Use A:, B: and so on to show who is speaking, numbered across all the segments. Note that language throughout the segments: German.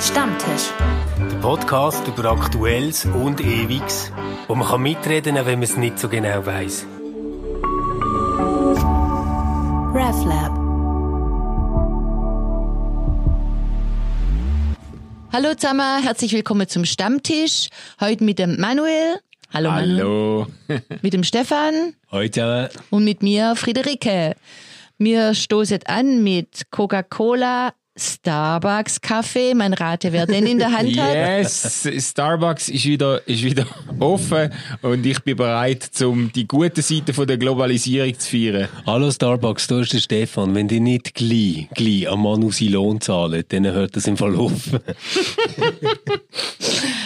A: Stammtisch.
B: Der Podcast über Aktuelles und Ewiges, wo man kann mitreden kann, wenn man es nicht so genau weiß.
A: RefLab.
C: Hallo zusammen, herzlich willkommen zum Stammtisch. Heute mit dem Manuel. Hallo, Manuel.
D: Hallo.
C: Mit dem Stefan
B: Heute
C: und mit mir Friederike. Wir stoßen an mit Coca-Cola, Starbucks Kaffee. Man rate, wer den in der Hand hat.
D: Yes, Starbucks ist wieder, ist wieder offen und ich bin bereit, um die gute Seite von der Globalisierung zu feiern.
B: Hallo Starbucks, du bist der Stefan. Wenn die nicht gleich, gleich am Manu seinen Lohn zahlen, dann hört das im Fall auf.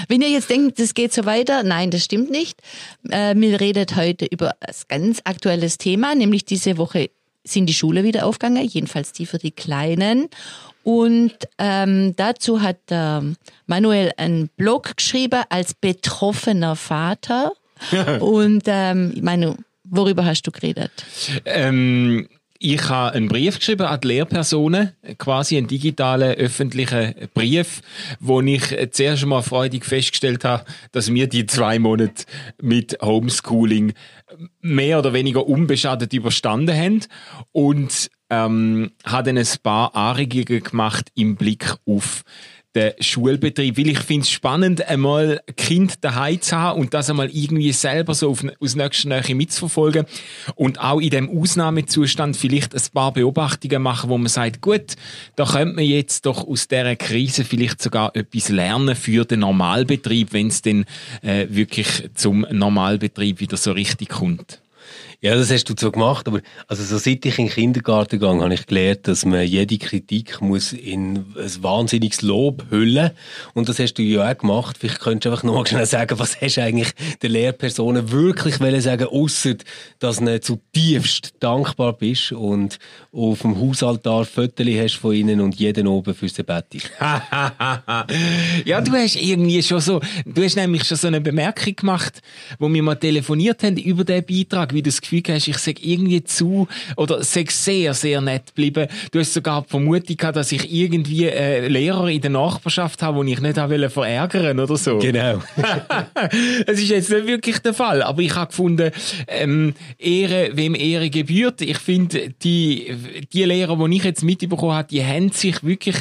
C: Wenn ihr jetzt denkt, das geht so weiter, nein, das stimmt nicht. Äh, wir reden heute über ein ganz aktuelles Thema, nämlich diese Woche sind die Schule wieder aufgegangen, jedenfalls die für die Kleinen. Und ähm, dazu hat der Manuel einen Blog geschrieben als betroffener Vater. Und ähm, Manu, worüber hast du geredet?
D: Ähm, ich habe einen Brief geschrieben an die Lehrpersonen, quasi einen digitalen öffentlichen Brief, wo ich zuerst mal freudig festgestellt habe, dass wir die zwei Monate mit Homeschooling mehr oder weniger unbeschadet überstanden haben und ähm, habe dann ein paar Anregungen gemacht im Blick auf den Schulbetrieb, weil ich finde es spannend, einmal Kind daheim zu haben und das einmal irgendwie selber so auf, aus nächster Nähe mitzuverfolgen und auch in dem Ausnahmezustand vielleicht ein paar Beobachtungen machen, wo man sagt, gut, da könnte man jetzt doch aus dieser Krise vielleicht sogar etwas lernen für den Normalbetrieb, wenn es dann äh, wirklich zum Normalbetrieb wieder so richtig kommt.
B: Ja, das hast du so gemacht, aber also so seit ich in den Kindergarten gegangen, habe ich gelernt, dass man jede Kritik muss in ein wahnsinniges Lob hüllen und das hast du ja auch gemacht. Vielleicht könntest du einfach noch schnell sagen, was hast du eigentlich der Lehrpersonen wirklich wollen sagen, ausser dass du zutiefst dankbar bist und auf dem Hausaltar Fotos hast von ihnen und jeden oben fürs Bett.
D: ja, du hast irgendwie schon so, du hast nämlich schon so eine Bemerkung gemacht, wo wir mal telefoniert haben über den Beitrag, wie das hast, ich sage irgendwie zu oder sag sehr, sehr nett geblieben. Du hast sogar die Vermutung gehabt, dass ich irgendwie äh, Lehrer in der Nachbarschaft habe, die ich nicht habe verärgern oder so.
B: Genau.
D: Es ist jetzt nicht wirklich der Fall, aber ich habe gefunden, ähm, Ehre, wem Ehre gebührt. Ich finde, die, die Lehrer, die ich jetzt mitbekommen habe, die haben sich wirklich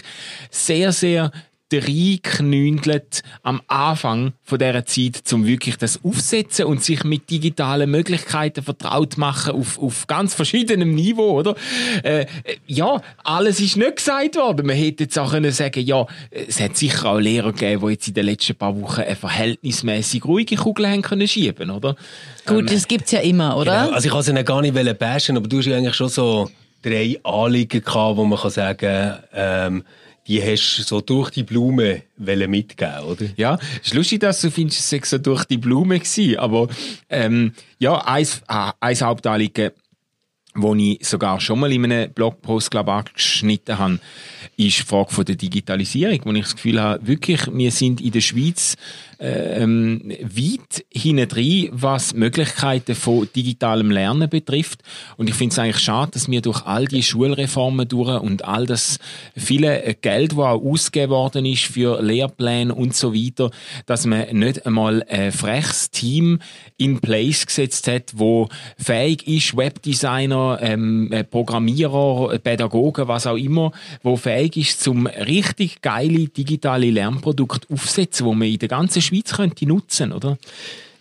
D: sehr, sehr reinknündelt am Anfang von dieser Zeit, um wirklich das aufsetzen und sich mit digitalen Möglichkeiten vertraut machen auf, auf ganz verschiedenem Niveau, oder? Äh, ja, alles ist nicht gesagt worden. Man hätte jetzt auch können sagen, ja, es hat sicher auch Lehrer gegeben, die jetzt in den letzten paar Wochen eine verhältnismäßig ruhige Kugel haben können schieben, oder?
C: Gut, das gibt's ja immer, oder?
B: Genau. Also ich wollte es gar nicht bashen, aber du hast ja eigentlich schon so drei Anliegen gehabt, wo man kann sagen, ähm, die hast du so durch die Blume mitgeben, oder?
D: Ja, ist lustig, dass du findest, es so durch die Blume gewesen, aber ähm, ja, eins, äh, eins Hauptanliegen, wo ich sogar schon mal in einem Blogpost glaub, angeschnitten habe, ist die Frage von der Digitalisierung, wo ich das Gefühl habe, wirklich, wir sind in der Schweiz ähm, weit hinten was Möglichkeiten von digitalem Lernen betrifft. Und ich finde es eigentlich schade, dass wir durch all die Schulreformen durch und all das viele Geld, das auch ausgegeben worden ist für Lehrpläne und so weiter, dass man nicht einmal ein freches Team in place gesetzt hat, wo fähig ist, Webdesigner, ähm, Programmierer, Pädagogen, was auch immer, wo fähig ist, zum richtig geile digitale Lernprodukt aufsetzen, wo man in der ganzen Schweiz könnte nutzen, oder?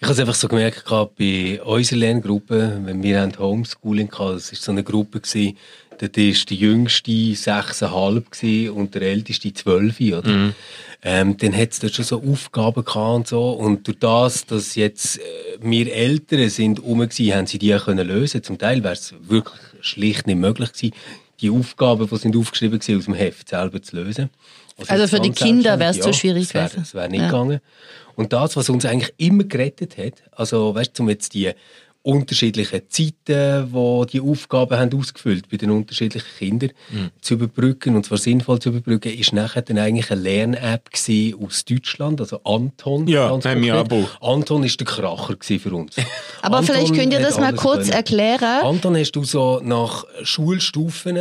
B: Ich habe es einfach so gemerkt, gerade bei unserer Lerngruppe, wenn wir Homeschooling hatten, das war so eine Gruppe, gewesen, dort war die jüngste 6,5 und der älteste 12, oder? Mhm. Ähm, dann hat es dort schon so Aufgaben gehabt und so. Und durch das, dass jetzt äh, wir Eltern sind rum waren, haben sie die auch können lösen. Zum Teil wäre es wirklich schlicht nicht möglich gewesen, die Aufgaben, die sind aufgeschrieben waren, aus dem Heft selber zu lösen.
C: Also, also für die Kinder wäre es
B: ja,
C: zu schwierig
B: gewesen. Es wäre wär nicht ja. gegangen. Und das, was uns eigentlich immer gerettet hat, also weißt du, um jetzt die unterschiedlichen Zeiten, wo die Aufgaben haben ausgefüllt bei den unterschiedlichen Kindern mhm. zu überbrücken und zwar sinnvoll zu überbrücken, ist nachher dann eigentlich eine Lern-App aus Deutschland, also Anton.
D: Ja, haben wir Abo.
B: Anton ist der Kracher für uns.
C: Aber
B: Anton
C: vielleicht könnt ihr das mal kurz können. erklären.
B: Anton hast du so nach Schulstufen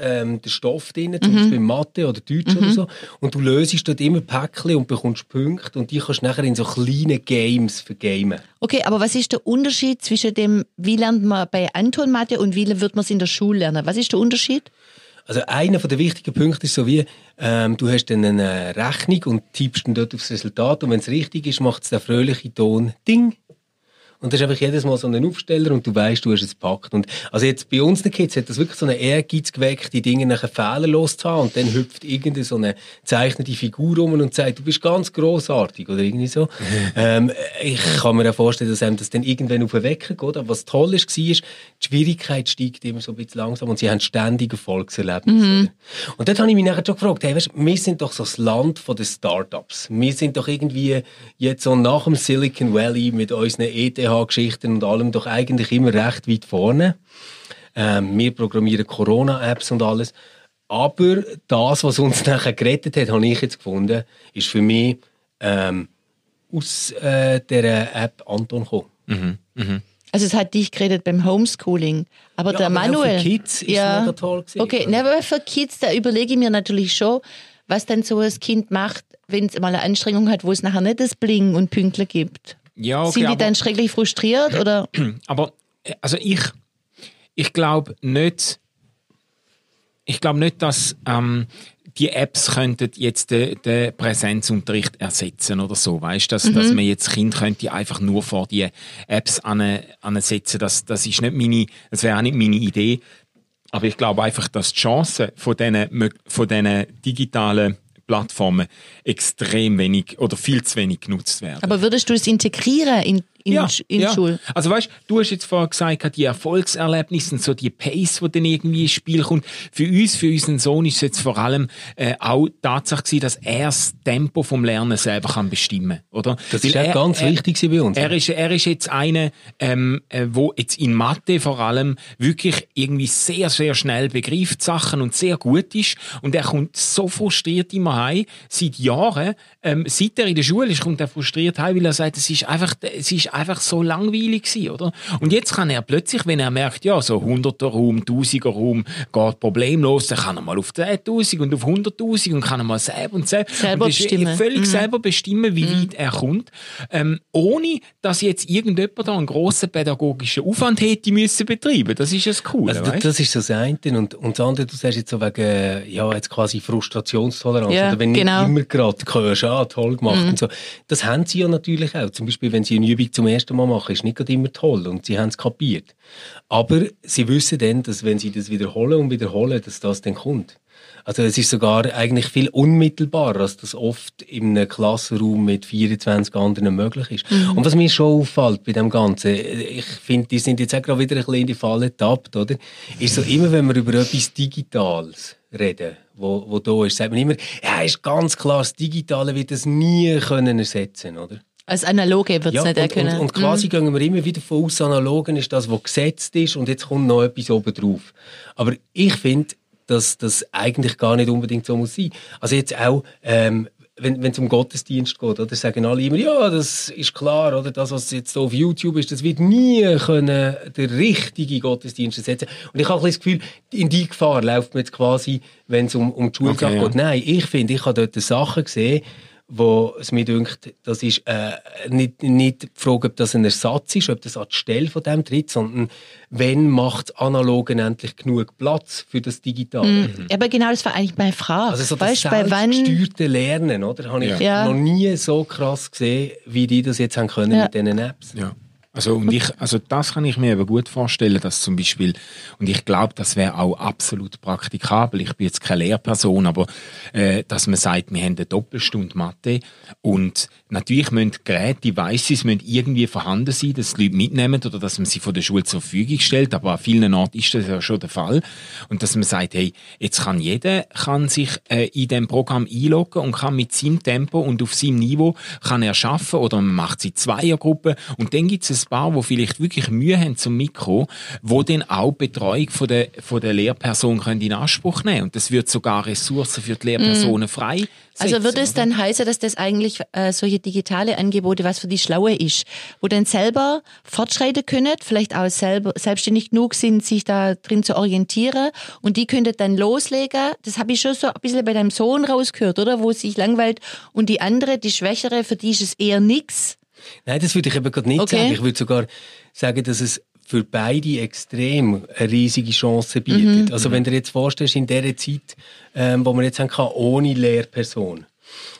B: ähm, den Stoff drin, zum Beispiel Mathe oder Deutsch oder so. Und du löst dort immer Päckchen und bekommst Punkte und die kannst du nachher in so kleine Games vergamen.
C: Okay, aber was ist der Unterschied zwischen dem, wie lernt man bei Anton Mathe und wie wird man es in der Schule lernen? Was ist der Unterschied?
B: Also einer der wichtigen Punkte ist so wie, ähm, du hast dann eine Rechnung und tippst dann dort aufs Resultat und wenn es richtig ist, macht es der fröhliche Ton Ding. Und das ist einfach jedes Mal so ein Aufsteller und du weißt, du hast es gepackt. Und also jetzt bei uns den Kids hat das wirklich so eine Ehrgeiz geweckt, die Dinge nachher fehlerlos zu haben. Und dann hüpft irgendeine so eine zeichnete Figur um und sagt, du bist ganz großartig oder irgendwie so. ähm, ich kann mir auch vorstellen, dass einem das dann irgendwann auf den Wecker geht. Aber was toll ist, war, die Schwierigkeit steigt immer so ein bisschen langsam und sie haben ständig Erfolgserlebnisse. Und dort habe ich mich nachher schon gefragt, hey, weißt, wir sind doch so das Land von den Startups. Wir sind doch irgendwie jetzt so nach dem Silicon Valley mit unseren ETH-Geschichten und allem doch eigentlich immer recht weit vorne. Ähm, wir programmieren Corona-Apps und alles. Aber das, was uns nachher gerettet hat, habe ich jetzt gefunden, ist für mich ähm, aus äh, der App Anton gekommen.
C: Also es hat dich geredet beim Homeschooling, aber
B: Ja,
C: der
B: aber auch
C: Manuel.
B: für Kids ist es mega toll gewesen.
C: Okay, ne, aber für Kids, da überlege ich mir natürlich schon, was dann so ein Kind macht, wenn es mal eine Anstrengung hat, wo es nachher nicht das Bling und Pünktler gibt.
D: Ja, okay,
C: Sind die
D: aber-
C: dann schrecklich frustriert oder?
D: Aber also ich, ich glaube nicht, ich glaube nicht, dass ähm, die Apps könnten jetzt den, den Präsenzunterricht ersetzen oder so, weißt, dass, dass man jetzt Kind könnte einfach nur vor die Apps an, ansetzen. Das, das ist nicht meine, das wäre auch nicht meine Idee. Aber ich glaube einfach, dass die Chancen von diesen, von diesen digitalen Plattformen extrem wenig oder viel zu wenig genutzt werden.
C: Aber würdest du es integrieren in, in,
D: Ja,
C: in
D: ja.
C: Schule?
D: Also weißt, du hast jetzt vorher gesagt, die Erfolgserlebnisse und so die Pace, die dann irgendwie ins Spiel kommt. Für uns, für unseren Sohn ist es jetzt vor allem äh, auch Tatsache gewesen, dass er das Tempo vom Lernen selber kann bestimmen, oder?
B: Das
D: Weil
B: ist auch
D: er-
B: ganz
D: er-
B: wichtig bei uns.
D: Er ist, er ist jetzt einer, ähm, äh, wo jetzt in Mathe vor allem wirklich irgendwie sehr, sehr schnell begreift Sachen und sehr gut ist. Und er kommt so frustriert immer heim, seit Jahren, ähm, seit er in der Schule ist, kommt er frustriert heim, weil er sagt, es ist einfach, es ist einfach so langweilig gewesen, oder? Und jetzt kann er plötzlich, wenn er merkt, ja, so 100er Raum, 1000er Raum geht problemlos, dann kann er mal auf 10.000 und auf 100.000 und kann er mal selber und selber,
C: Selber
D: und
C: bestimmen.
D: völlig selber bestimmen, wie weit er kommt, ähm, ohne dass jetzt irgendjemand da einen grossen pädagogischen Aufwand hätte müssen betreiben. Das ist das Coole,
B: Also, das,
D: weißt?
B: das ist so das eine. Und, und das andere, du sagst jetzt so wegen, ja, jetzt quasi Frustrationstoleranz.
C: Ja,
B: oder wenn
C: genau.
B: nicht immer gerade hörst, ah, toll gemacht und so. Das haben sie ja natürlich auch. Zum Beispiel, wenn sie eine Übung zum ersten Mal machen, ist nicht gerade immer toll und sie haben es kapiert. Aber sie wissen dann, dass wenn sie das wiederholen und wiederholen, dass das dann kommt. Also es ist sogar eigentlich viel unmittelbarer, als das oft in einem Klassenraum mit 24 anderen möglich ist. Und was mir schon auffällt bei dem Ganzen, ich finde, die sind jetzt auch gerade wieder ein bisschen in die Falle getappt, oder? Ist so immer, wenn wir über etwas Digitales reden, wo, wo da ist, sagt man immer, ja, ist ganz klar, das Digitale wird das nie können ersetzen, oder?
C: Als Analoge wird es
B: Ja,
C: nicht
B: und,
C: können.
B: und, und quasi gehen wir immer wieder von aus, Analogen ist das, was gesetzt ist und jetzt kommt noch etwas oben drauf. Aber ich finde, dass das eigentlich gar nicht unbedingt so muss sein. Also jetzt auch, ähm, wenn es um Gottesdienst geht, oder sagen alle immer, ja, das ist klar, oder das, was jetzt so auf YouTube ist, das wird nie können der richtige Gottesdienst ersetzen. Und ich habe ein bisschen das Gefühl, in die Gefahr läuft man jetzt quasi, wenn es um, um die Schulsache
D: Okay, ja.
B: geht. Nein, ich finde, ich habe dort Sachen gesehen, wo es mir dünkt, das ist äh, nicht, nicht die Frage, ob das ein Ersatz ist, ob das an die Stelle von dem tritt, sondern wenn macht das Analogen endlich genug Platz für das Digitale.
C: Aber genau, das war eigentlich meine Frage.
B: Also so das
C: weißt wann?
B: selbstgesteuerte Lernen, oder? Habe ich
C: Ja.
B: noch nie so krass gesehen, wie die das jetzt haben können
C: Ja.
B: mit diesen Apps.
D: Ja. Also, und ich, also das kann ich mir eben gut vorstellen, dass zum Beispiel, und ich glaube, das wäre auch absolut praktikabel, ich bin jetzt keine Lehrperson, aber äh, dass man sagt, wir haben eine Doppelstunde Mathe. Und natürlich müssen die Geräte, die Devices müssen irgendwie vorhanden sein, dass die Leute mitnehmen oder dass man sie von der Schule zur Verfügung stellt, aber an vielen Orten ist das ja schon der Fall. Und dass man sagt, hey, jetzt kann jeder kann sich äh, in dem Programm einloggen und kann mit seinem Tempo und auf seinem Niveau kann er schaffen oder man macht sie Zweiergruppen. Und dann gibt es paar, die vielleicht wirklich Mühe haben zum Mikro, wo dann auch die Betreuung von der, von der Lehrperson können in Anspruch nehmen Und das wird sogar Ressourcen für die Lehrpersonen frei.
C: Mhm. Also würde es dann heißen, dass das eigentlich äh, solche digitale Angebote was für die Schlaue ist, wo dann selber fortschreiten können, vielleicht auch selber selbstständig genug sind, sich da drin zu orientieren und die könnten dann loslegen. Das habe ich schon so ein bisschen bei deinem Sohn rausgehört, oder? Wo es sich langweilt und die andere, die Schwächere, für die ist es eher nix.
B: Nein, das würde ich eben gerade nicht
C: Okay.
B: sagen. Ich würde sogar sagen, dass es für beide extrem eine riesige Chance
C: Mhm.
B: bietet. Also wenn du dir jetzt vorstellst, in dieser Zeit, ähm, wo man jetzt haben kann, ohne Lehrperson,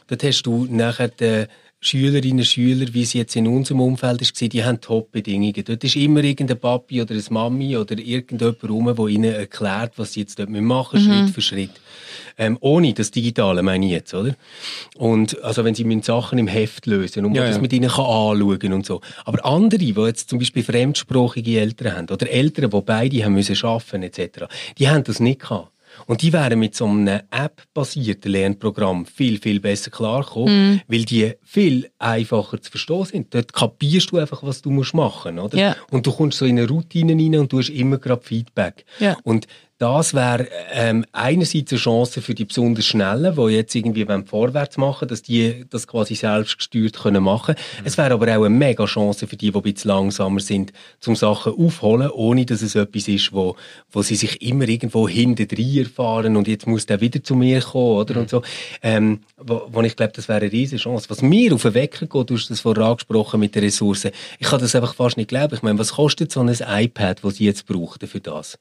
B: dort hast du nachher die Schülerinnen und Schüler, wie es jetzt in unserem Umfeld war, die haben Top-Bedingungen. Dort ist immer irgendein Papi oder eine Mami oder irgendjemand rum, der ihnen erklärt, was sie jetzt dort machen müssen, Schritt für Schritt. Ähm, ohne das Digitale meine ich jetzt, oder? Und, also wenn sie müssen Sachen im Heft lösen und
D: Ja,
B: man das
D: ja.
B: mit ihnen kann anschauen und so. Aber andere, die jetzt zum Beispiel fremdsprachige Eltern haben oder Eltern, die beide haben müssen arbeiten etc., die haben das nicht gehabt. Und die wären mit so einem App-basierten Lernprogramm viel, viel besser klargekommen, weil die viel einfacher zu verstehen sind. Dort kapierst du einfach, was du musst machen oder?
C: Ja.
B: Und du kommst so in eine Routine rein und du hast immer gerade Feedback.
C: Ja.
B: Und das wäre ähm, einerseits eine Chance für die besonders Schnellen, die jetzt irgendwie wollen vorwärts machen dass die das quasi selbstgesteuert können machen Es wäre aber auch eine mega Chance für die, die ein bisschen langsamer sind, zum Sachen aufholen, ohne dass es etwas ist, wo, wo sie sich immer irgendwo hinten erfahren und jetzt muss der wieder zu mir kommen, oder? Und so. Ähm, wo, wo ich glaube, das wäre eine riesige Chance. Was mir auf den Wecker geht, du hast das vorher angesprochen mit den Ressourcen, ich kann das einfach fast nicht glauben. Ich meine, was kostet so ein iPad, das sie jetzt brauchten für das?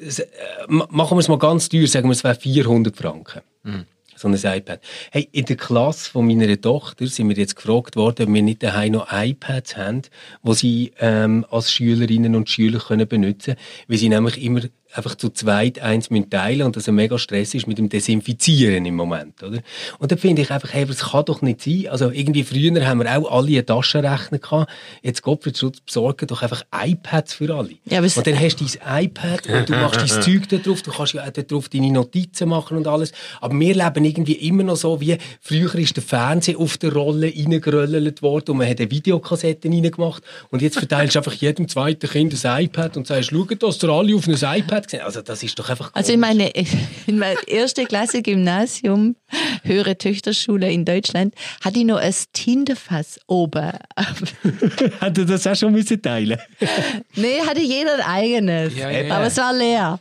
B: Äh, ma- machen wir es mal ganz teuer, sagen wir, es wäre 400 Franken. So ein iPad. Hey, in der Klasse von meiner Tochter sind wir jetzt gefragt worden, ob wir nicht daheim noch iPads haben, die sie ähm, als Schülerinnen und Schüler können benutzen können, weil sie nämlich immer einfach zu zweit eins müssen teilen und das ein mega Stress ist mit dem Desinfizieren im Moment, oder? Und da finde ich einfach, hey, es kann doch nicht sein. Also irgendwie früher haben wir auch alle einen Taschenrechner gehabt. Jetzt Gottfried Schutz besorgen doch einfach iPads für alle.
C: Ja,
B: und dann hast du dein iPad und du machst dein Zeug da drauf. Du kannst ja auch da drauf deine Notizen machen und alles. Aber wir leben irgendwie immer noch so, wie früher ist der Fernseher auf der Rolle reingeröllert worden und man hat eine Videokassette reingemacht. Und jetzt verteilst du einfach jedem zweiten Kind ein iPad und sagst, schau, dass ihr alle auf ein iPad sehen. Also das ist doch einfach
C: Also in
B: komisch.
C: meine, in meine erste Klasse Gymnasium, höhere Töchterschule in Deutschland, hatte ich noch ein Tintenfass oben.
B: Hätte das auch schon müssen teilen
C: nee, hatte jeder ein eigenes.
D: Ja, ja, ja.
C: Aber es war leer.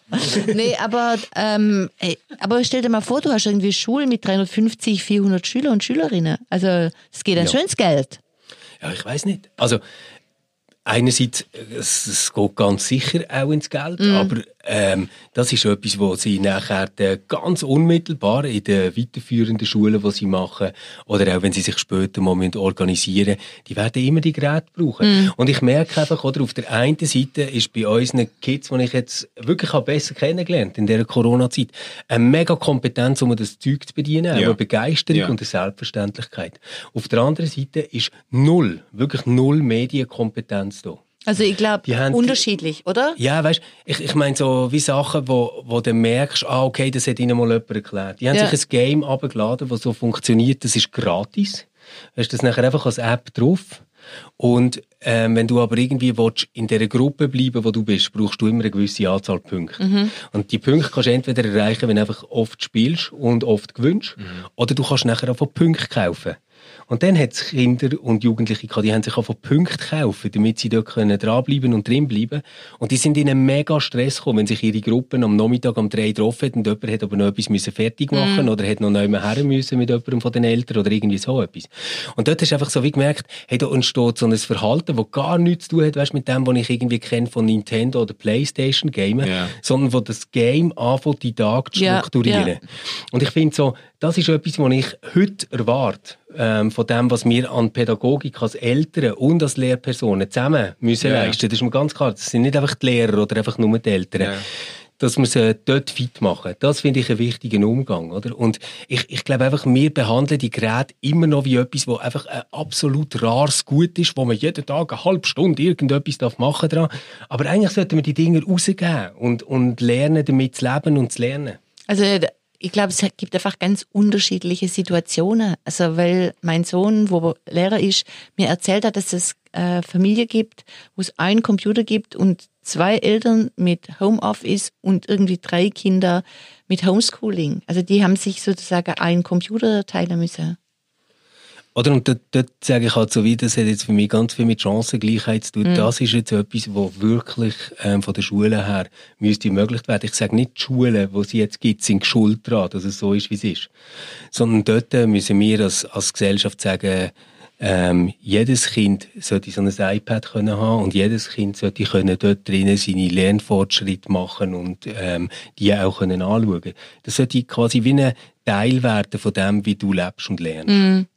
C: nee, aber, ähm, ey, aber stell dir mal vor, du hast irgendwie Schulen mit 350, 400 Schüler und Schülerinnen. Also es geht dann
B: Ja.
C: schön ins Geld.
B: Ja, ich weiß nicht. Also einerseits, es, es geht ganz sicher auch ins Geld, aber ähm, das ist etwas, was sie nachher äh, ganz unmittelbar in den weiterführenden Schulen, die sie machen, oder auch wenn sie sich später mal müssen organisieren die werden immer die Geräte brauchen. Und ich merke einfach, oder, auf der einen Seite ist bei unseren Kids, die ich jetzt wirklich habe besser kennengelernt in dieser Corona-Zeit, eine mega Kompetenz, um das Zeug zu bedienen, auch
D: Ja.
B: eine Begeisterung
D: Ja.
B: und eine Selbstverständlichkeit. Auf der anderen Seite ist null, wirklich null Medienkompetenz da.
C: Also ich glaube,
B: haben-
C: unterschiedlich, oder?
B: Ja, weißt ich, ich meine so wie Sachen, wo, wo du merkst, ah, okay, das hat ihnen mal jemand erklärt. Die haben
C: Ja.
B: sich ein Game abgeladen, das so funktioniert, das ist gratis. Hast das nachher einfach als App drauf. Und ähm, wenn du aber irgendwie willst, in dieser Gruppe bleiben, wo du bist, brauchst du immer eine gewisse Anzahl Punkte.
C: Mhm.
B: Und die Punkte kannst du entweder erreichen, wenn du einfach oft spielst und oft gewinnst,
C: Mhm.
B: oder du kannst nachher auch von Punkten kaufen. Und dann hat es Kinder und Jugendliche gehabt, die haben sich von Punkten kaufen, damit sie dort können dranbleiben und drinbleiben. Und die sind in einen mega Stress gekommen, wenn sich ihre Gruppen am Nachmittag um drei getroffen und jemand hat aber noch etwas müssen fertig machen oder hat noch neu her müssen mit jemandem von den Eltern oder irgendwie so etwas. Und dort hast du einfach so wie gemerkt, hey, da entsteht so ein Verhalten, das gar nichts zu tun hat, weißt, mit dem, was ich irgendwie kenne von Nintendo oder Playstation Gamen,
D: Ja.
B: sondern wo das Game anfängt, die Tag zu strukturieren.
C: ja.
B: Und ich finde so, das ist etwas, was ich heute erwarte, ähm, von dem, was wir an Pädagogik als Eltern und als Lehrpersonen zusammen müssen
D: Ja.
B: leisten. Das ist mir ganz klar. Das sind nicht einfach die Lehrer oder einfach nur die Eltern.
D: Ja.
B: Dass wir sie dort fit machen. Das finde ich einen wichtigen Umgang, oder? Und ich, ich glaube einfach, wir behandeln die Geräte immer noch wie etwas, wo einfach ein absolut rares Gut ist, wo man jeden Tag eine halbe Stunde irgendetwas darf machen dran. Aber eigentlich sollten wir die Dinge rausgeben und, und lernen, damit zu leben und zu lernen.
C: Also ich glaube, es gibt einfach ganz unterschiedliche Situationen. Also weil mein Sohn, wo Lehrer ist, mir erzählt hat, dass es äh, Familie gibt, wo es einen Computer gibt und zwei Eltern mit Homeoffice und irgendwie drei Kinder mit Homeschooling. Also die haben sich sozusagen einen Computer teilen müssen.
B: Oder und dort, dort sage ich halt so wie, das hat jetzt für mich ganz viel mit Chancengleichheit zu tun.
C: Mhm.
B: Das ist jetzt etwas, wo wirklich ähm, von der Schule her müsste ermöglicht werden. Ich sage nicht, die Schulen, die es jetzt gibt, sind schuld daran, dass es so ist, wie es ist. Sondern dort äh, müssen wir als, als Gesellschaft sagen, ähm, jedes Kind sollte so ein iPad können haben und jedes Kind sollte können dort drinnen seine Lernfortschritte machen und ähm, die auch können anschauen. Das sollte quasi wie ein Teil werden von dem, wie du lebst und lernst.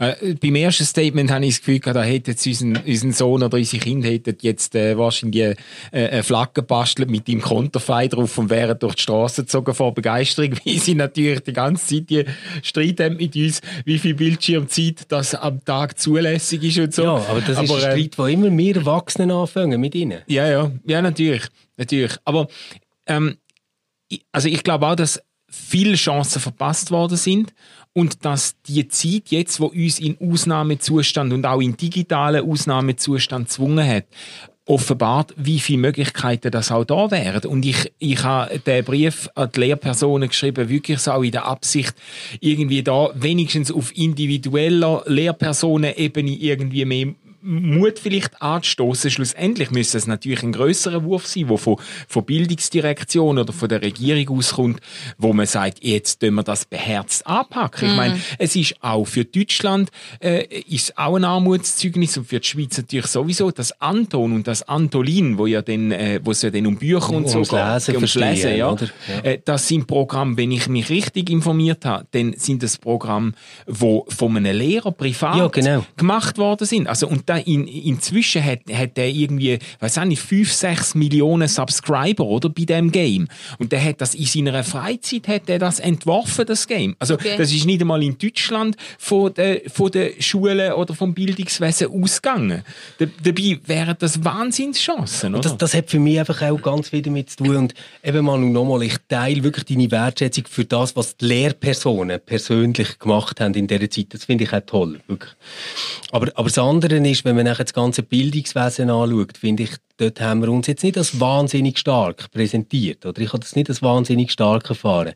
D: Äh, beim ersten Statement habe ich das Gefühl, da hätte jetzt unseren, unseren Sohn oder unsere Kinder hätten jetzt äh, wahrscheinlich äh, eine Flagge gebastelt mit dem Konterfei drauf und wären durch die Straße gezogen vor Begeisterung, wie sie natürlich die ganze Zeit die Streit haben mit uns, wie viel Bildschirmzeit das am Tag zulässig ist und so.
B: Ja, aber das ist ein
D: äh,
B: Streit, wo immer wir Erwachsenen anfangen mit ihnen.
D: Ja, ja, ja, natürlich, natürlich. Aber ähm, also ich glaube auch, dass viele Chancen verpasst worden sind und dass die Zeit jetzt, wo uns in Ausnahmezustand und auch in digitalen Ausnahmezustand gezwungen hat, offenbart, wie viele Möglichkeiten das auch da wären. Und ich, ich habe den Brief an die Lehrpersonen geschrieben, wirklich so auch in der Absicht, irgendwie da wenigstens auf individueller Lehrpersonenebene irgendwie mehr Mut vielleicht anstoßen. Schlussendlich müsste es natürlich ein größerer Wurf sein, der von, von Bildungsdirektion oder von der Regierung auskommt, wo man sagt, jetzt tun wir das beherzt anpacken. Ich meine, es ist auch für Deutschland äh, ist auch ein Armutszeugnis und für die Schweiz natürlich sowieso das Anton und das Antolin, wo ja dann, äh, wo es ja dann um Bücher und so
B: Ums
D: geht,
B: Lesen
D: ums Lesen, ja.
B: oder? Ja.
D: Äh, das sind Programme, wenn ich mich richtig informiert habe, dann sind das Programme, wo von einem Lehrer privat
B: Ja, genau.
D: gemacht worden sind. Also, und da in, inzwischen hat, hat der irgendwie, weiß auch nicht, 5, 6 Millionen Subscriber, oder, bei dem Game. Und der hat das in seiner Freizeit, hat er das entworfen, das Game. Also,
C: Okay.
D: das ist nicht einmal in Deutschland von der, von der Schule oder vom Bildungswesen ausgegangen. Da, dabei wären das Wahnsinnschancen, oder?
B: Das, das hat für mich einfach auch ganz viel damit zu tun. Und eben mal und nochmal, ich teile wirklich deine Wertschätzung für das, was die Lehrpersonen persönlich gemacht haben in dieser Zeit. Das finde ich auch toll, wirklich. Aber, aber das andere ist, wenn man nachher das ganze Bildungswesen anschaut, finde ich, dort haben wir uns jetzt nicht als wahnsinnig stark präsentiert. Oder ich habe das nicht als wahnsinnig stark erfahren.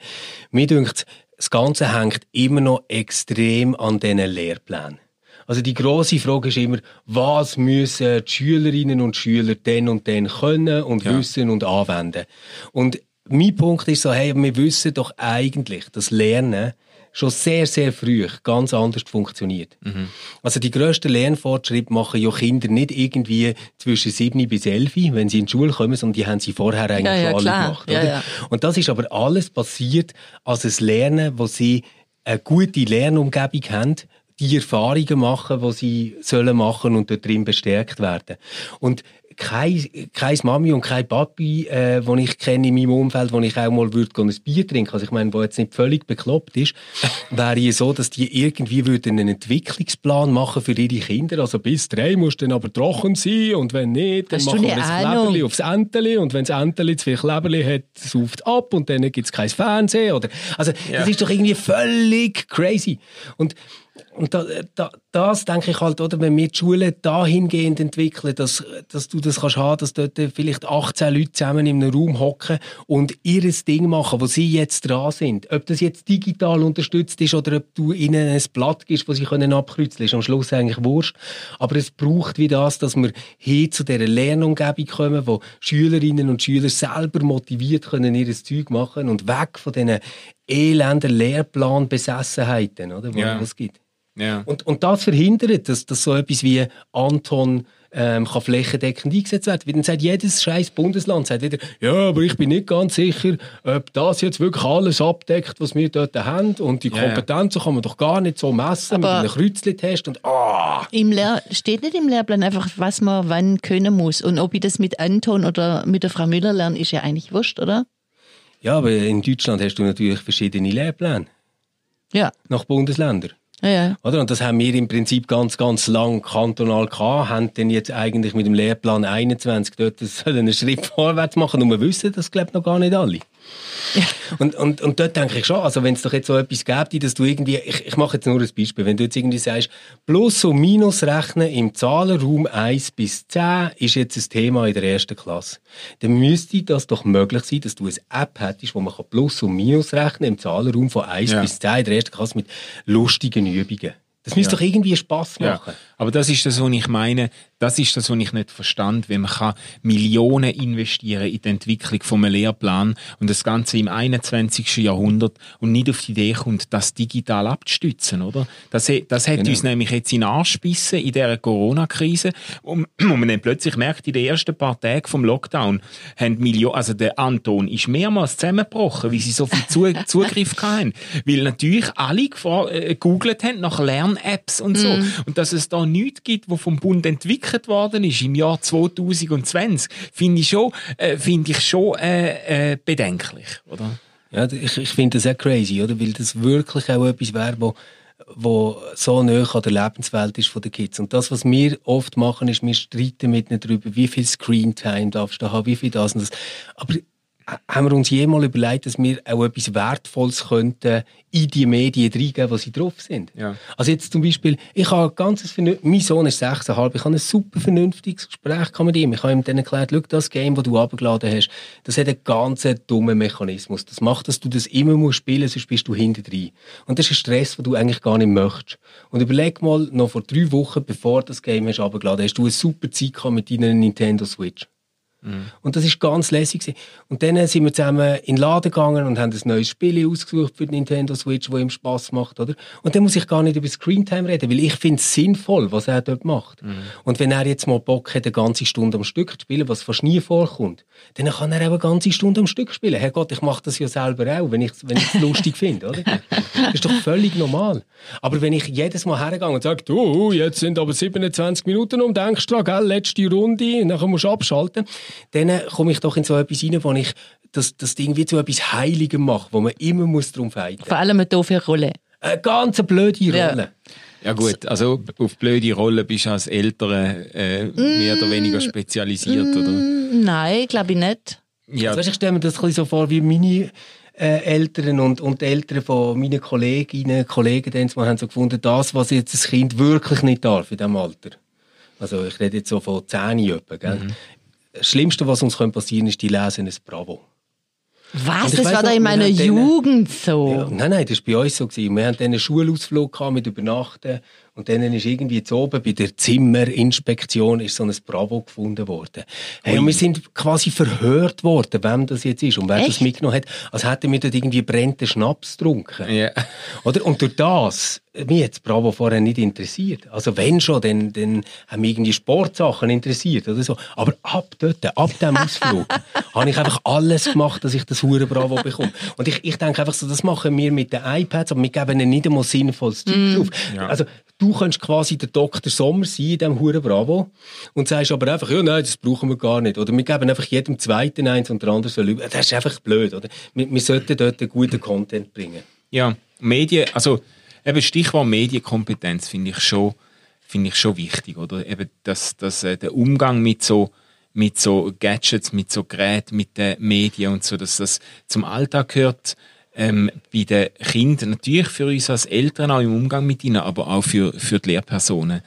B: Mir denkt, das Ganze hängt immer noch extrem an diesen Lehrplänen. Also die große Frage ist immer, was müssen die Schülerinnen und Schüler denn und dann können und
D: Ja.
B: wissen und anwenden. Und mein Punkt ist so, hey, wir wissen doch eigentlich, dass Lernen schon sehr, sehr früh ganz anders funktioniert. Also die grössten Lernfortschritte machen ja Kinder nicht irgendwie zwischen 7 bis 11, wenn sie in die Schule kommen, sondern die haben sie vorher eigentlich
C: Ja, ja,
B: schon alle
C: klar.
B: gemacht.
C: Ja.
B: Und das ist aber alles passiert als ein Lernen, wo sie eine gute Lernumgebung haben, die Erfahrungen machen, die sie sollen machen und dort drin bestärkt werden. Und kein, kein Mami und kein Papi, äh, den ich kenne in meinem Umfeld, wo ich auch mal würde ein Bier trinken, also ich meine, wo jetzt nicht völlig bekloppt ist, wäre ja so, dass die irgendwie würden einen Entwicklungsplan machen für ihre Kinder. Also bis drei muss dann aber trocken sein und wenn nicht, dann
C: Hast du
B: machen wir das? Kleberli aufs Enteli und wenn das Enteli zu viel Kleberli hat, sauft ab und dann gibt es kein Fernsehen. Oder, also das ist doch irgendwie völlig crazy. Und und da, da, das denke ich halt, oder, wenn wir die Schulen dahingehend entwickeln, dass, dass du das kannst haben, dass dort vielleicht 18 Leute zusammen in einem Raum hocken und ihr Ding machen, wo sie jetzt dran sind. Ob das jetzt digital unterstützt ist oder ob du ihnen ein Blatt gibst, das sie können abkreuzeln, ist am Schluss eigentlich wurscht. Aber es braucht wie das, dass wir hin zu dieser Lernumgebung kommen, wo Schülerinnen und Schüler selber motiviert können ihr Zeug machen und weg von diesen elenden Lehrplanbesessenheiten, oder, wo
D: Ja.
B: es gibt.
D: Ja.
B: Und, und das verhindert, dass, dass so etwas wie Anton ähm, kann flächendeckend eingesetzt werden. Weil dann sagt jedes scheiß Bundesland sagt wieder, ja, aber ich bin nicht ganz sicher, ob das jetzt wirklich alles abdeckt, was wir dort haben. Und die. Kompetenzen kann man doch gar nicht so messen
C: Aber-
B: mit einem Kreuzli-Test. Und ah,
C: Im Lehr steht nicht im Lehrplan einfach, was man wann können muss. Und ob ich das mit Anton oder mit der Frau Müller lerne, ist ja eigentlich wurscht, oder?
B: ja, aber in Deutschland hast du natürlich verschiedene Lehrpläne
C: Ja.
B: nach Bundesländern.
C: Ja.
B: Oder? Und das haben wir im Prinzip ganz, ganz lang kantonal gehabt, haben dann jetzt eigentlich mit dem Lehrplan 21 dort einen Schritt vorwärts machen und wir wissen das, glaube ich, noch gar nicht alle. Und Und, und, und dort denke ich schon, also wenn es doch jetzt so etwas gäbe, dass du irgendwie, ich, ich mache jetzt nur ein Beispiel, wenn du jetzt irgendwie sagst, Plus- und Minus rechnen im Zahlenraum 1 bis 10 ist jetzt ein Thema in der ersten Klasse, dann müsste das doch möglich sein, dass du eine App hättest, wo man Plus- und Minus rechnen im Zahlenraum von 1
D: Ja.
B: bis 10 in der ersten Klasse mit lustigen Übungen. Das müsste
D: Ja.
B: doch irgendwie Spass
D: Ja,
B: machen.
D: Aber das ist das, was ich meine. Das ist das, was ich nicht verstand, wenn man kann Millionen investieren in die Entwicklung von einem Lehrplan und das Ganze im 21. Jahrhundert und nicht auf die Idee kommt, das digital abzustützen, oder? Das, das hat
B: Genau.
D: uns nämlich jetzt in den Arsch gebissen in dieser Corona-Krise, wo, wo man dann plötzlich merkt, in den ersten paar Tagen vom Lockdown haben Millionen, also der Anton ist mehrmals zusammengebrochen, weil sie so viel Zu Zugriff hatten. Weil natürlich alle äh, gegoogelt haben nach Lern-Apps und so. Und dass es da nichts gibt, was vom Bund entwickelt worden ist im Jahr 2020, finde ich schon, äh, finde ich schon äh, äh, bedenklich, oder?
B: Ja, ich, ich finde das auch crazy, oder? Weil das wirklich auch etwas wäre, wo, wo so nah an der Lebenswelt ist von den Kids. Und das, was wir oft machen, ist, wir streiten mit ihnen darüber, wie viel Screentime darfst du haben, wie viel das und das. Aber haben wir uns jemals überlegt, dass wir auch etwas Wertvolles könnten in die Medien reingeben, wo sie drauf sind?
D: Ja.
B: Also jetzt zum Beispiel, ich habe ganzes, mein Sohn ist 6,5, ich habe ein super vernünftiges Gespräch mit ihm. Ich habe ihm dann erklärt, schau, das Game, das du abgeladen hast, das hat einen ganz dummen Mechanismus. Das macht, dass du das immer musst spielen sonst bist du hinten drin. Und das ist ein Stress, den du eigentlich gar nicht möchtest. Und überleg mal, noch vor drei Wochen, bevor das Game hast abgeladen hast, du eine super Zeit gehabt mit deiner Nintendo Switch. Und das ist ganz lässig. gewesen. Und dann sind wir zusammen in den Laden gegangen und haben ein neues Spiel ausgesucht für die Nintendo Switch, wo ihm Spaß macht, oder? Und dann muss ich gar nicht über Screentime reden, weil ich finde es sinnvoll, was er dort macht. Und wenn er jetzt mal Bock hat, eine ganze Stunde am Stück zu spielen, was fast nie vorkommt, dann kann er auch eine ganze Stunde am Stück spielen. Herrgott, ich mache das ja selber auch, wenn ich wenn es lustig finde, oder? Das ist doch völlig normal. Aber wenn ich jedes Mal hergehe und sage, du, jetzt sind aber 27 Minuten um, denkst du gell, letzte Runde, nachher musst du abschalten, dann komme ich doch in so etwas rein, wo ich das, das Ding wie zu etwas Heiligem mache, wo man immer muss drum fighten
C: Vor allem eine doofe Rolle.
B: Eine ganz blöde
C: Ja.
B: Rolle.
D: Ja gut, also auf blöde Rollen bist du als Eltern äh, mehr oder weniger spezialisiert, oder?
C: Nein, glaube ich nicht.
D: Ja,
B: Also, weißt, ich stelle mir das ein bisschen so vor, wie meine äh, Eltern und, und die Eltern von meinen Kolleginnen, Kollegen, dann mal haben so gefunden, das, was jetzt das Kind wirklich nicht darf in diesem Alter. Also ich rede jetzt so von 10 etwa, gell? Das Schlimmste, was uns passieren kann, ist, die lesen ein Bravo.
C: Was? Das
B: weiss
C: war doch in meiner
B: haben denen-
C: Jugend so.
B: Ja, nein, nein, das war bei uns so. Gewesen. Wir hatten einen Schulausflug mit Übernachten und dann ist irgendwie jetzt oben bei der Zimmerinspektion ist so ein Bravo gefunden worden. Hey, und wir sind quasi verhört worden, wem das jetzt ist und wer das
C: Echt?
B: mitgenommen hat, als hätten wir dort irgendwie brennenden Schnaps getrunken.
D: Ja.
B: Oder? Und durch das, mich hat das Bravo vorher nicht interessiert. Also wenn schon, dann, dann haben mich irgendwie Sportsachen interessiert oder so. Aber ab dort, ab dem Ausflug, habe ich einfach alles gemacht, dass ich das hure Bravo bekomme. Und ich, ich denke einfach so, das machen wir mit den iPads, aber wir geben ihnen nicht einmal sinnvolles Zeug drauf. Also du kannst quasi der Dr. Sommer sein in diesem hure Bravo und sagst aber einfach, ja nein, das brauchen wir gar nicht. Oder wir geben einfach jedem Zweiten eins und der andere soll über. Das ist einfach blöd, oder? Wir, wir sollten dort einen guten Content bringen.
D: Ja, Medien, also eben Stichwort Medienkompetenz finde ich schon, finde ich schon wichtig, oder? Eben, dass, dass äh, der Umgang mit so mit so Gadgets, mit so Geräten, mit den Medien und so, dass das zum Alltag gehört. Ähm, bei den Kindern, natürlich für uns als Eltern auch im Umgang mit ihnen, aber auch für, für die Lehrpersonen.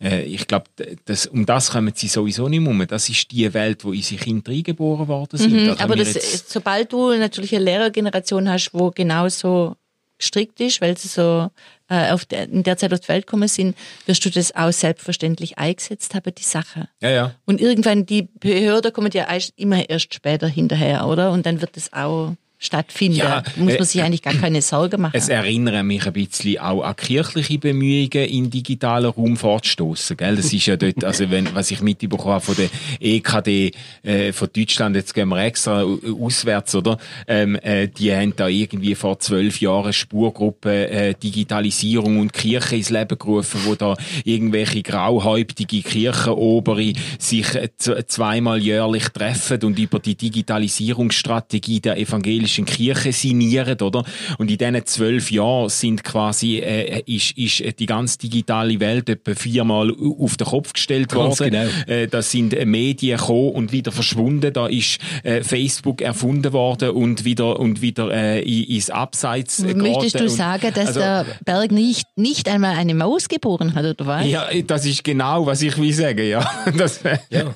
D: Äh, ich glaube, das, um das kommen sie sowieso nicht mehr um. Das ist die Welt, wo unsere Kinder reingeboren worden sind. Da
C: Mhm,
D: können
C: aber das,
D: jetzt-
C: sobald du natürlich eine Lehrergeneration hast, wo genauso gestrickt ist, weil sie so äh, auf der, in der Zeit auf die Welt gekommen sind, wirst du das auch selbstverständlich eingesetzt haben, die Sache.
D: ja, ja.
C: Und irgendwann, die Behörde kommen ja immer erst später hinterher, oder? Und dann wird das auch stattfinden.
D: Ja,
C: muss
D: äh,
C: man sich eigentlich gar keine Sorgen machen.
D: Es erinnert mich ein bisschen auch an kirchliche Bemühungen, in digitalen Raum fortzustoßen. Gell? Das ist ja dort, also wenn, was ich mitbekommen habe von der EKD äh, von Deutschland, jetzt gehen wir extra au- auswärts, oder? Ähm, äh, die haben da irgendwie vor zwölf Jahren Spurgruppe äh, Digitalisierung und Kirche ins Leben gerufen, wo da irgendwelche grauhäuptige Kirchenobere sich äh, zweimal jährlich treffen und über die Digitalisierungsstrategie der evangelischen evangelischen Kirche signieren, oder? Und in diesen zwölf Jahren sind quasi, äh, ist, ist die ganze digitale Welt etwa viermal auf den Kopf gestellt
B: Ganz
D: worden.
B: genau.
D: Äh, da sind äh, Medien gekommen und wieder verschwunden. Da ist äh, Facebook erfunden worden und wieder, und wieder äh, in- ins Abseits
C: Möchtest
D: geraten.
C: du sagen, dass
D: also,
C: der Berg nicht, nicht einmal eine Maus geboren hat, oder was?
D: Ja, das ist genau, was ich will sagen, ja. Das,
B: Ja.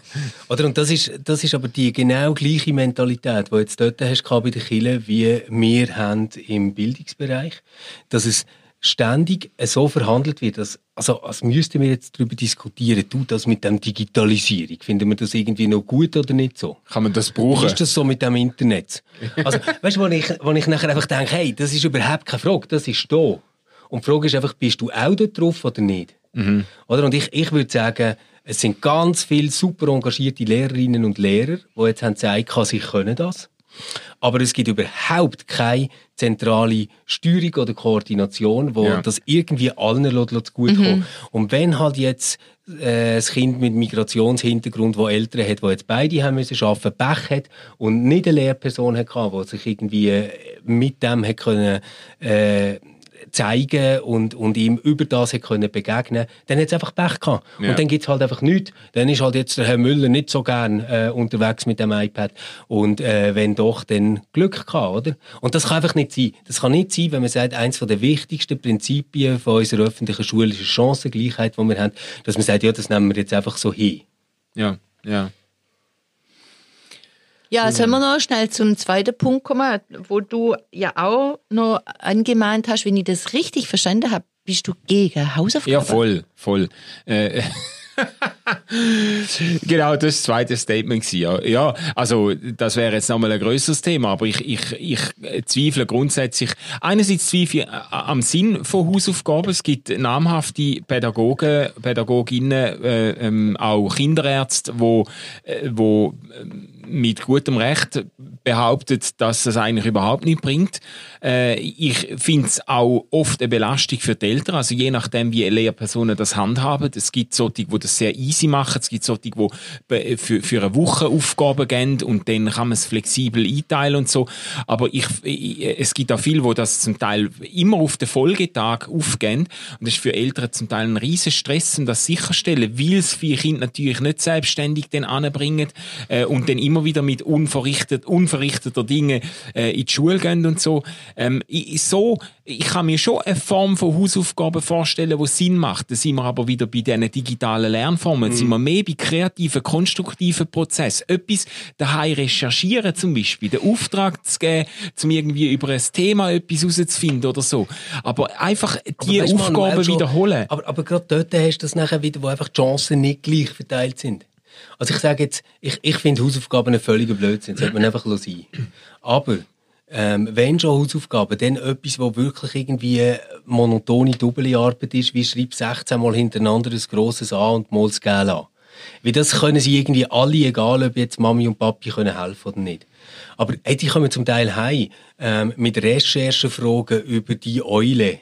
B: Oder, und das ist, das ist aber die genau gleiche Mentalität, die jetzt dort hast bei den Kirchen, wie wir haben im Bildungsbereich, dass es ständig so verhandelt wird, dass, also, als müssten wir jetzt darüber diskutieren, tut das mit dem Digitalisierung, finden wir das irgendwie noch gut oder nicht so?
D: Kann man das
B: Wie
D: brauchen?
B: ist das so mit dem Internet? Also, weißt du, wo ich, wo ich nachher einfach denke, hey, das ist überhaupt keine Frage, das ist da. Und die Frage ist einfach, bist du auch dort drauf oder nicht? Oder? Und ich, ich würde sagen, es sind ganz viele super engagierte Lehrerinnen und Lehrer, die jetzt haben gesagt, sie können das. Aber es gibt überhaupt keine zentrale Steuerung oder Koordination, wo
D: Ja.
B: das irgendwie allen gut kommt. Und wenn halt jetzt äh, das Kind mit Migrationshintergrund, wo Eltern hat, wo jetzt beide haben müssen arbeiten, Pech hat und nicht eine Lehrperson hat die sich irgendwie äh, mit dem hat können äh, zeigen und, und ihm über das hat können begegnen, dann hat es einfach Pech gehabt.
D: Ja.
B: Und dann gibt's halt einfach nichts. Dann ist halt jetzt der Herr Müller nicht so gern äh, unterwegs mit dem iPad. Und äh, wenn doch, dann Glück gehabt, oder? Und das kann einfach nicht sein. Das kann nicht sein, wenn man sagt, eins der wichtigsten Prinzipien von unserer öffentlichen Schule ist die Chancengleichheit, die wir haben, dass man sagt, ja, das nehmen wir jetzt einfach so hin.
D: Ja, ja.
C: Ja, sollen wir noch schnell zum zweiten Punkt kommen, wo du ja auch noch angemahnt hast, wenn ich das richtig verstanden habe, bist du gegen Hausaufgaben?
D: Ja, voll, voll. Äh, genau, das war das zweite Statement. Ja, ja also das wäre jetzt nochmal ein größeres Thema, aber ich, ich, ich zweifle grundsätzlich, einerseits zweifle ich äh, am Sinn von Hausaufgaben. Es gibt namhafte Pädagogen, Pädagoginnen, äh, ähm, auch Kinderärzte, wo, äh, wo ähm, mit gutem Recht behauptet, dass das eigentlich überhaupt nicht bringt. Äh, ich finde es auch oft eine Belastung für die Eltern, also je nachdem, wie Lehrpersonen das handhaben. Es gibt solche, die das sehr easy machen, es gibt solche, die für, für eine Woche Aufgaben geben und dann kann man es flexibel einteilen und so. Aber ich, es gibt auch viele, die das zum Teil immer auf den Folgetag aufgehen und das ist für Eltern zum Teil ein riesen Stress, um das sicherstellen, weil es viele Kinder natürlich nicht selbstständig dann anbringen äh, und dann immer wieder mit unverrichtet, unverrichteter Dinge äh, in die Schule gehen und so. Ähm, ich, so. Ich kann mir schon eine Form von Hausaufgaben vorstellen, die Sinn macht. Da sind wir aber wieder bei diesen digitalen Lernformen. Da sind wir mehr bei kreativen, konstruktiven Prozessen. Etwas daheim recherchieren zum Beispiel, den Auftrag zu geben, um irgendwie über ein Thema etwas herauszufinden oder so. Aber einfach die
B: Aber weisst du,
D: Aufgaben
B: schon-
D: wiederholen.
B: Aber, aber gerade dort hast du das nachher wieder, wo einfach die Chancen nicht gleich verteilt sind. Also ich sage jetzt, ich, ich finde Hausaufgaben einen völligen Blödsinn, sollte man einfach sein. Aber ähm, wenn schon Hausaufgaben, dann etwas, wo wirklich irgendwie monotone Doppelarbeit ist, wie schreib 16 Mal hintereinander ein grosses A und mal das Gel an. Wie das können sie irgendwie alle, egal ob jetzt Mami und Papi können helfen oder nicht. Aber hey, die kommen zum Teil heim ähm, mit Recherchenfragen über die Eule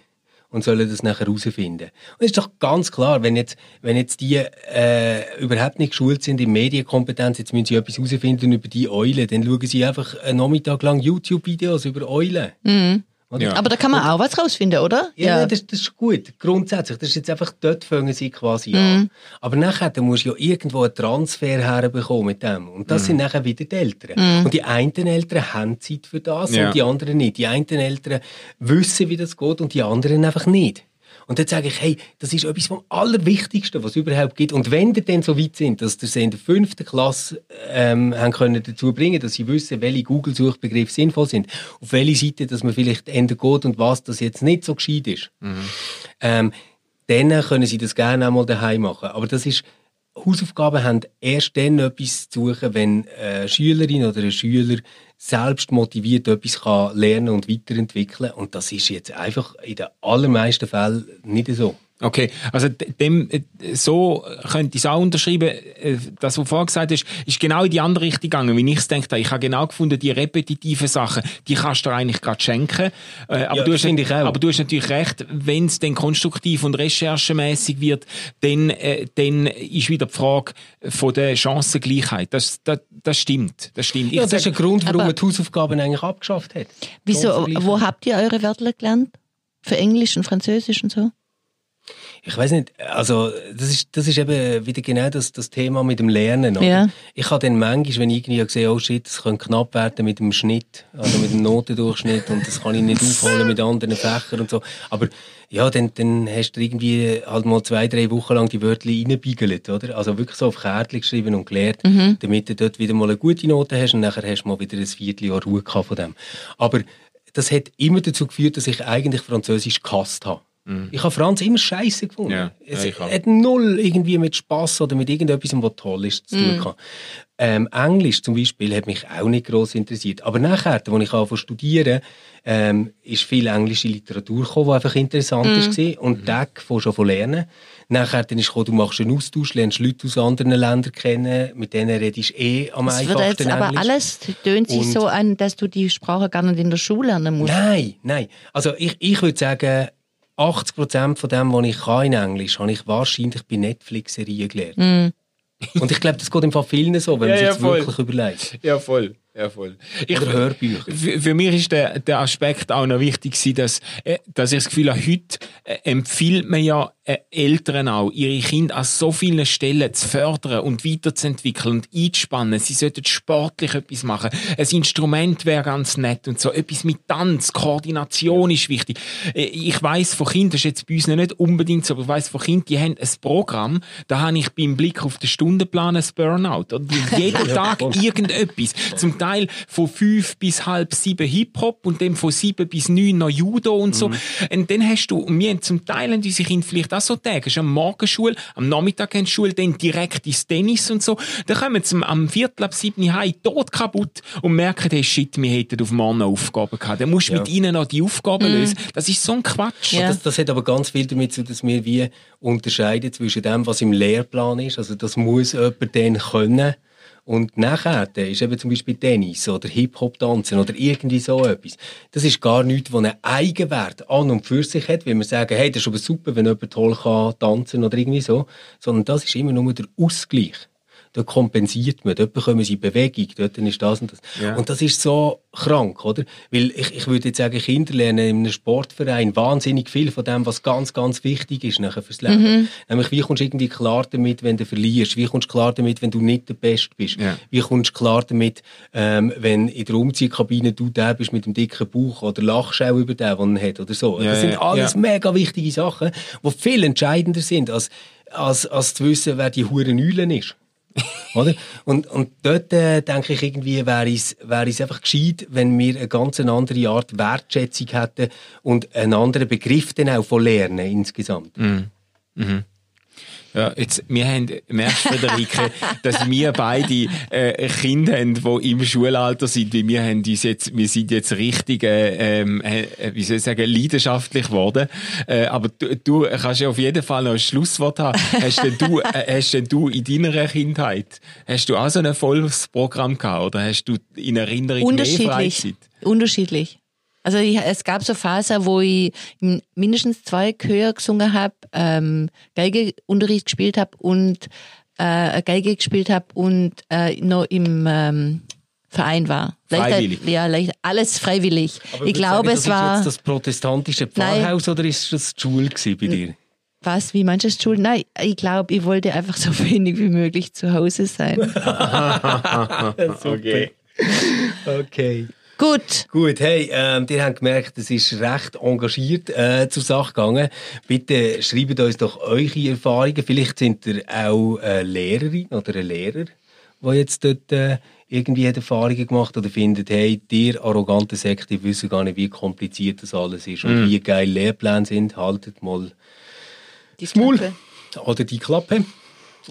B: und sollen das nachher herausfinden. Und es ist doch ganz klar, wenn jetzt, wenn jetzt die äh, überhaupt nicht geschult sind in Medienkompetenz, jetzt müssen sie etwas herausfinden über die Eule, dann schauen sie einfach einen Nachmittag lang YouTube-Videos über Eulen. Oder?
D: Ja.
C: Aber da kann man auch was rausfinden, oder?
B: Ja, nein, das, das ist gut. Grundsätzlich. Das ist jetzt einfach, dort fangen sie quasi an. Aber nachher, dann musst du ja irgendwo einen Transfer herbekommen mit dem. Und das sind nachher wieder die Eltern. Und die einen Eltern haben Zeit für das
D: Ja.
B: und die anderen nicht. Die einen Eltern wissen, wie das geht und die anderen einfach nicht. Und dann sage ich, hey, das ist etwas vom Allerwichtigsten, was es überhaupt gibt. Und wenn die dann so weit sind, dass sie in der fünften Klasse ähm, haben können dazu bringen, dass sie wissen, welche Google-Suchbegriffe sinnvoll sind, auf welche Seite, dass man vielleicht ändern geht und was das jetzt nicht so gescheit ist, ähm, dann können sie das gerne einmal daheim machen. Aber das ist, Hausaufgaben haben erst dann etwas zu suchen, wenn eine Schülerin oder ein Schüler selbst motiviert etwas kann lernen und weiterentwickeln. Und das ist jetzt einfach in den allermeisten Fällen nicht so.
D: Okay, also dem, äh, so könnte ich es auch unterschreiben. Äh, Das, was du vorher gesagt hast, ist genau in die andere Richtung gegangen, wie ich es denke. Ich habe genau gefunden, die repetitiven Sachen, die kannst du dir eigentlich gerade schenken. Äh, Aber,
B: Ja,
D: du hast,
B: finde ich auch.
D: aber du hast natürlich recht, wenn es dann konstruktiv und recherchemäßig wird, dann, äh, dann ist wieder die Frage von der Chancengleichheit. Das, das, das stimmt. Das stimmt.
B: Ja,
D: Ich
B: das ist
D: sag-
B: ein Grund, warum man die Hausaufgaben eigentlich abgeschafft hat.
C: Wieso, wo habt ihr eure Wörter gelernt? Für Englisch und Französisch und so?
B: Ich weiß nicht, also das ist, das ist eben wieder genau das, das Thema mit dem Lernen.
C: Ja.
B: Ich habe dann manchmal, wenn ich irgendwie sehe, oh shit, das könnte knapp werden mit dem Schnitt, also mit dem Notendurchschnitt und das kann ich nicht aufholen mit anderen Fächern und so. Aber ja, dann, dann hast du irgendwie halt mal zwei, drei Wochen lang die Wörter reingebiegelt, oder? Also wirklich so auf Kärtchen geschrieben und gelernt, damit du dort wieder mal eine gute Note hast und nachher hast du mal wieder ein Vierteljahr Ruhe gehabt von dem. Aber das hat immer dazu geführt, dass ich eigentlich Französisch gehasst habe. Ich habe Franz immer scheiße gefunden.
D: Ja,
B: es
D: ja,
B: hat null irgendwie mit Spass oder mit irgendetwas, was toll ist, zu tun gehabt. Ähm, Englisch zum Beispiel hat mich auch nicht gross interessiert. Aber nachher, als ich angefangen studieren, ähm, ist viel englische Literatur gekommen, die einfach interessant ist war. Und da von schon von lernen. Nachher dann ist gekommen, du machst einen Austausch, lernst Leute aus anderen Ländern kennen, mit denen redest du eh am
C: Das
B: einfachsten
C: jetzt aber
B: Englisch.
C: alles, tönt sich so an, dass du die Sprache gar nicht in der Schule lernen musst.
B: Nein, nein. Also ich, ich würde sagen, 80% von dem, was ich kann in Englisch, habe ich wahrscheinlich bei Netflix-Serien gelernt. Und ich glaube, das geht im Fall vielen so, wenn
D: Ja,
B: man
D: ja,
B: sich
D: voll.
B: wirklich überlegt.
D: Ja, voll. Ja, voll. Ich,
B: Oder Hörbücher.
D: Für, für mich ist der, der Aspekt auch noch wichtig dass, äh, dass ich das Gefühl habe, heute äh, empfiehlt man ja Eltern auch, ihre Kinder an so vielen Stellen zu fördern und weiterzuentwickeln und einzuspannen. Sie sollten sportlich etwas machen. Ein Instrument wäre ganz nett und so. Etwas mit Tanz, Koordination ist wichtig. Äh, Ich weiß von Kindern, das ist jetzt bei uns nicht unbedingt so, aber ich weiß von Kindern, die haben ein Programm, da habe ich beim Blick auf den Stundenplan ein Burnout. Jeden Tag irgendetwas. Zum Teil von fünf bis halb sieben Hip-Hop und dann von sieben bis neun noch Judo und so. Und dann hast du, und wir haben zum Teil haben unsere Kinder vielleicht auch so Tage, hast am Morgen Schule, am Nachmittag haben Schule, dann direkt ins Tennis und so. Dann kommen sie am Viertel ab sieben heim tot kaputt und merken, hey, shit, wir hätten auf noch Aufgaben gehabt. Dann musst du
B: Ja.
D: mit ihnen noch die Aufgaben lösen. Das ist so ein Quatsch.
C: Ja.
B: Das, das hat aber ganz viel damit zu tun, dass wir wie unterscheiden zwischen dem, was im Lehrplan ist. Also das muss jemand dann können. Und nachher dann ist eben zum Beispiel Tennis oder Hip-Hop-Tanzen oder irgendwie so etwas. Das ist gar nichts, was einen Eigenwert an und für sich hat, weil wir sagen, hey, das ist aber super, wenn jemand toll kann tanzen oder irgendwie so. Sondern das ist immer nur der Ausgleich. Dort kompensiert man, dort bekommen sie Bewegung, dort ist das und das.
D: Ja.
B: Und das ist so krank, oder? Weil ich, ich würde jetzt sagen, Kinder lernen in einem Sportverein wahnsinnig viel von dem, was ganz, ganz wichtig ist nachher fürs Leben. Nämlich, wie kommst du irgendwie klar damit, wenn du verlierst? Wie kommst du klar damit, wenn du nicht der Beste bist?
D: Ja.
B: Wie kommst du klar damit, ähm, wenn in der Umziehkabine du der bist mit dem dicken Bauch oder lachst auch über den, den er hat oder so?
D: Ja,
B: das sind alles
D: ja.
B: mega wichtige Sachen, die viel entscheidender sind, als, als, als zu wissen, wer die hure Eulen ist. Oder? Und, und dort äh, denke ich irgendwie, wäre es, wäre es einfach gescheit, wenn wir eine ganz andere Art Wertschätzung hätten und einen anderen Begriff dann auch von Lernen insgesamt.
D: Ja, jetzt, wir haben, merkst Friederike, dass wir beide äh, Kinder haben, die im Schulalter sind, wie wir haben uns jetzt, wir sind jetzt richtig, äh, ähm, äh, wie soll ich sagen, leidenschaftlich geworden. Äh, aber du, du kannst ja auf jeden Fall noch ein Schlusswort haben. Hast denn du, äh, hast denn du in deiner Kindheit, hast du auch so ein volles Programm gehabt oder hast du in Erinnerung mehr
C: Unterschiedlich.
D: Freizeit?
C: Unterschiedlich. Also ich, es gab so Phasen, wo ich mindestens zwei Chöre gesungen habe, ähm, Geigeunterricht gespielt habe und äh, Geige gespielt habe und äh, noch im ähm, Verein war.
D: Freiwillig?
C: Ja, leicht, alles freiwillig.
B: Aber
C: ich glaube,
B: sagen,
C: es war
B: Ist jetzt das protestantische
C: Nein.
B: Pfarrhaus oder ist das die Schule bei dir?
C: was, wie manches Schule? Nein, ich glaube, ich wollte einfach so wenig wie möglich zu Hause sein.
D: Okay.
B: Okay.
C: Gut.
B: Gut, hey, ähm, ihr habt gemerkt, es ist recht engagiert äh, zur Sache gegangen. Bitte schreibt uns doch eure Erfahrungen. Vielleicht sind ihr auch eine Lehrerin oder ein Lehrer, der jetzt dort äh, irgendwie hat Erfahrungen gemacht oder findet, hey, ihr arrogante Sekte wissen gar nicht, wie kompliziert das alles ist und wie geil Lehrpläne sind. Haltet mal
C: Die. Klappe.
B: oder die Klappe.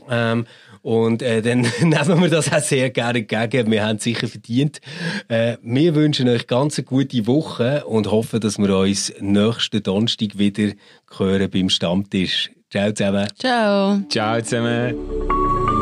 B: Ähm, Und äh, dann nehmen wir das auch sehr gerne entgegen. Wir haben es sicher verdient. Äh, wir wünschen euch ganz eine gute Woche und hoffen, dass wir uns nächsten Donnerstag wieder hören beim Stammtisch. Ciao zusammen.
C: Ciao.
D: Ciao zusammen.